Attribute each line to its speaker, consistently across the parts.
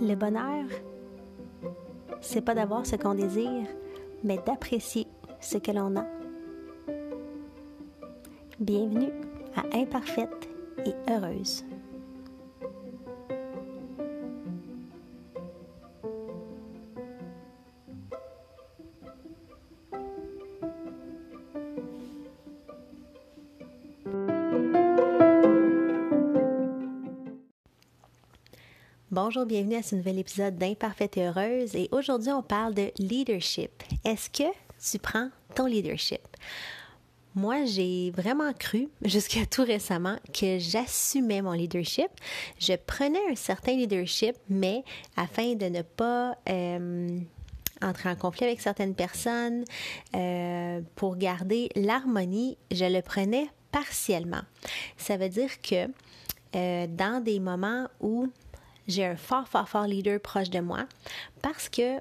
Speaker 1: Le bonheur, c'est pas d'avoir ce qu'on désire, mais d'apprécier ce que l'on a. Bienvenue à Imparfaite et Heureuse. Bonjour, bienvenue à ce nouvel épisode d'Imparfaite et Heureuse. Et aujourd'hui, on parle de leadership. Est-ce que tu prends ton leadership? Moi, j'ai vraiment cru, jusqu'à tout récemment, que j'assumais mon leadership. Je prenais un certain leadership, mais afin de ne pas euh, entrer en conflit avec certaines personnes, euh, pour garder l'harmonie, je le prenais partiellement. Ça veut dire que euh, dans des moments où j'ai un fort, fort, fort leader proche de moi parce que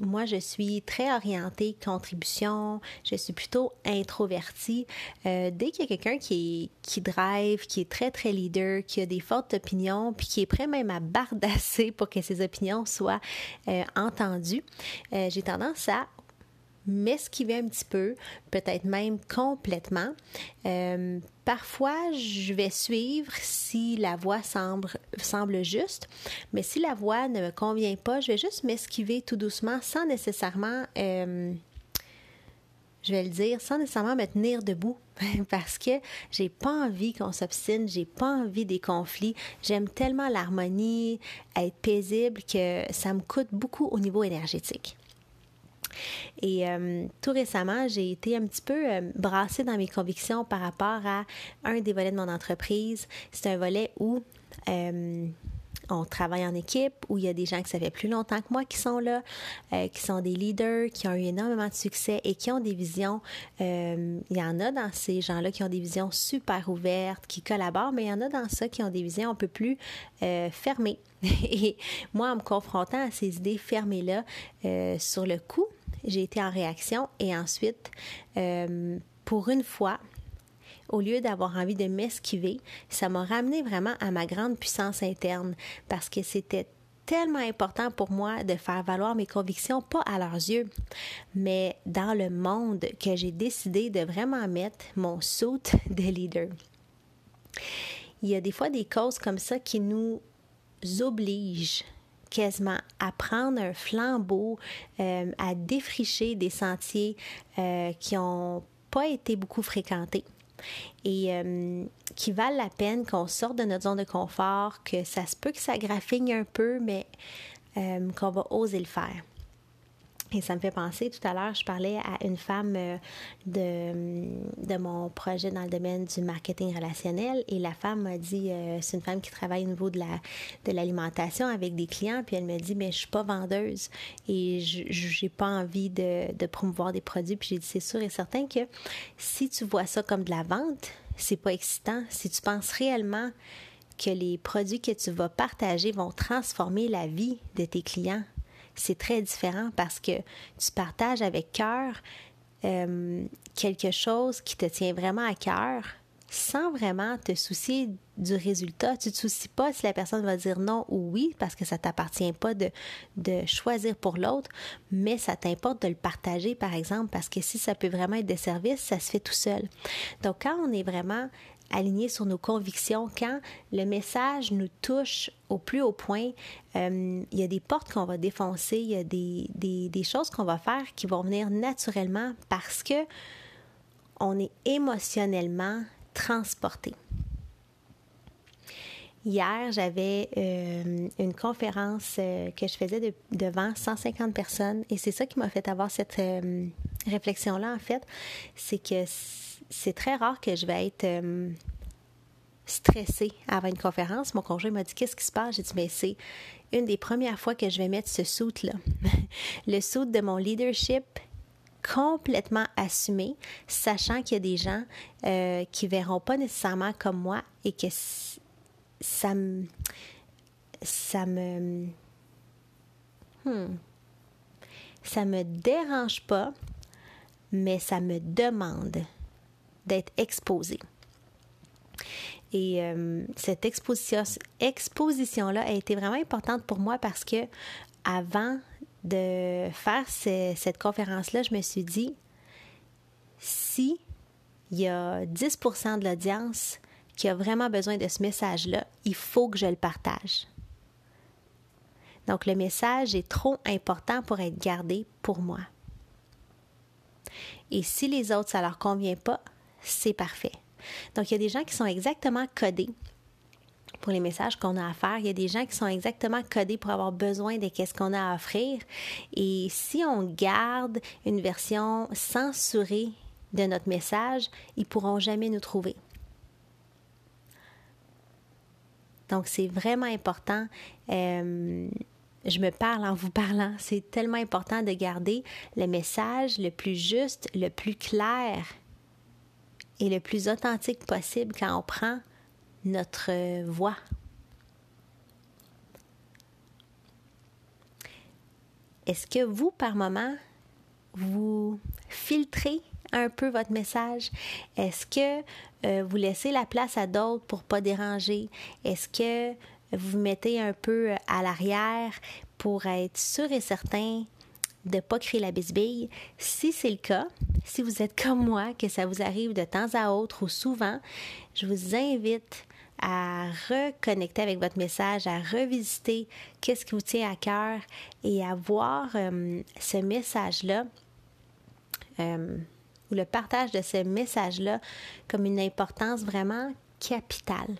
Speaker 1: moi, je suis très orientée contribution, je suis plutôt introvertie. Euh, dès qu'il y a quelqu'un qui, qui drive, qui est très, très leader, qui a des fortes opinions, puis qui est prêt même à bardasser pour que ses opinions soient euh, entendues, euh, j'ai tendance à m'esquiver un petit peu, peut-être même complètement. Euh, parfois, je vais suivre si la voix semble, juste, mais si la voix ne me convient pas, je vais juste m'esquiver tout doucement sans nécessairement, euh, je vais le dire, sans nécessairement me tenir debout parce que j'ai pas envie qu'on s'obstine, j'ai pas envie des conflits. J'aime tellement l'harmonie, être paisible que ça me coûte beaucoup au niveau énergétique. Et euh, tout récemment, j'ai été un petit peu euh, brassée dans mes convictions par rapport à un des volets de mon entreprise. C'est un volet où euh, on travaille en équipe, où il y a des gens qui ça plus longtemps que moi qui sont là, qui sont des leaders, qui ont eu énormément de succès et qui ont des visions. il y en a dans ces gens-là qui ont des visions super ouvertes, qui collaborent, mais il y en a dans ça qui ont des visions un peu plus fermées. et moi, en me confrontant à ces idées fermées-là, sur le coup, j'ai été en réaction et ensuite, euh, pour une fois, au lieu d'avoir envie de m'esquiver, ça m'a ramené vraiment à ma grande puissance interne parce que c'était tellement important pour moi de faire valoir mes convictions, pas à leurs yeux, mais dans le monde que j'ai décidé de vraiment mettre mon saut de leader. Il y a des fois des causes comme ça qui nous obligent quasiment à prendre un flambeau, euh, à défricher des sentiers euh, qui n'ont pas été beaucoup fréquentés et euh, qui valent la peine qu'on sorte de notre zone de confort, que ça se peut que ça graffigne un peu, mais qu'on va oser le faire. Et ça me fait penser, tout à l'heure, je parlais à une femme euh, de, de mon projet dans le domaine du marketing relationnel et la femme m'a dit, euh, c'est une femme qui travaille au niveau de la de l'alimentation avec des clients, puis elle me dit, mais je suis pas vendeuse et je n'ai pas envie de, de promouvoir des produits. Puis j'ai dit, c'est sûr et certain que si tu vois ça comme de la vente, c'est pas excitant. Si tu penses réellement que les produits que tu vas partager vont transformer la vie de tes clients, c'est très différent parce que tu partages avec cœur euh, quelque chose qui te tient vraiment à cœur sans vraiment te soucier du résultat. Tu ne te soucies pas si la personne va dire non ou oui parce que ça ne t'appartient pas de, de choisir pour l'autre, mais ça t'importe de le partager, par exemple, parce que si ça peut vraiment être de service, ça se fait tout seul. Donc, quand on est vraiment alignés sur nos convictions, quand le message nous touche au plus haut point, euh, il y a des portes qu'on va défoncer, il y a des, des, des choses qu'on va faire qui vont venir naturellement parce que on est émotionnellement transporté. Hier, j'avais euh, une conférence euh, que je faisais devant 150 personnes et c'est ça qui m'a fait avoir cette réflexion-là, en fait. C'est que c'est très rare que je vais être euh, stressée avant une conférence. Mon conjoint m'a dit Qu'est-ce qui se passe? J'ai dit Mais c'est une des premières fois que je vais mettre ce soute-là. le soute de mon leadership complètement assumé, sachant qu'il y a des gens euh, qui verront pas nécessairement comme moi et que ça me. Ça me. Hmm, ça me dérange pas mais ça me demande d'être exposée. Et euh, cette exposition, exposition-là a été vraiment importante pour moi parce que avant de faire cette conférence-là, je me suis dit, si il y a 10% de l'audience qui a vraiment besoin de ce message-là, il faut que je le partage. Donc le message est trop important pour être gardé pour moi. Et si les autres, ça leur convient pas, c'est parfait. Donc il y a des gens qui sont exactement codés pour les messages qu'on a à faire. Il y a des gens qui sont exactement codés pour avoir besoin de ce qu'on a à offrir. Et si on garde une version censurée de notre message, ils pourront jamais nous trouver. Donc, c'est vraiment important. Euh, je me parle en vous parlant. C'est tellement important de garder le message le plus juste, le plus clair et le plus authentique possible quand on prend notre voix. Est-ce que vous, par moment, vous filtrez un peu votre message? Est-ce que euh, vous laissez la place à d'autres pour pas déranger? Est-ce que vous vous mettez un peu à l'arrière pour être sûr et certain de ne pas créer la bisbille? Si c'est le cas, si vous êtes comme moi, que ça vous arrive de temps à autre ou souvent, je vous invite à reconnecter avec votre message, à revisiter qu'est-ce qui vous tient à cœur et à voir euh, ce message-là euh, ou le partage de ce message-là comme une importance vraiment capitale.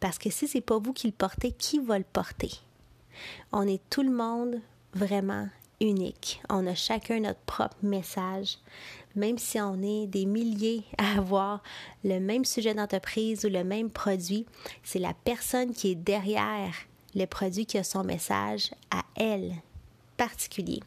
Speaker 1: Parce que si c'est pas vous qui le portez, qui va le porter? On est tout le monde vraiment unique. On a chacun notre propre message. Même si on est des milliers à avoir le même sujet d'entreprise ou le même produit, c'est la personne qui est derrière le produit qui a son message à elle particulier.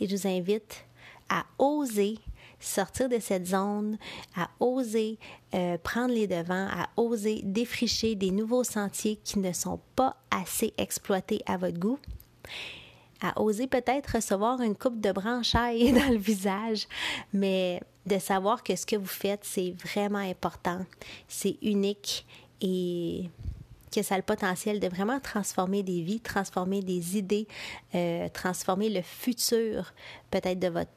Speaker 1: Et je vous invite à oser sortir de cette zone, à oser euh, prendre les devants, à oser défricher des nouveaux sentiers qui ne sont pas assez exploités à votre goût à oser peut-être recevoir une coupe de branchailles dans le visage, mais de savoir que ce que vous faites, c'est vraiment important, c'est unique et que ça a le potentiel de vraiment transformer des vies, transformer des idées, euh, transformer le futur peut-être de votre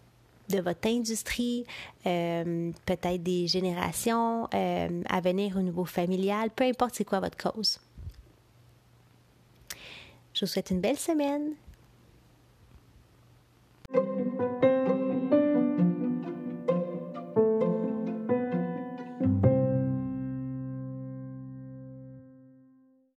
Speaker 1: de votre industrie, euh, peut-être des générations euh, à venir au niveau familial, peu importe c'est quoi votre cause. Je vous souhaite une belle semaine. Thank you.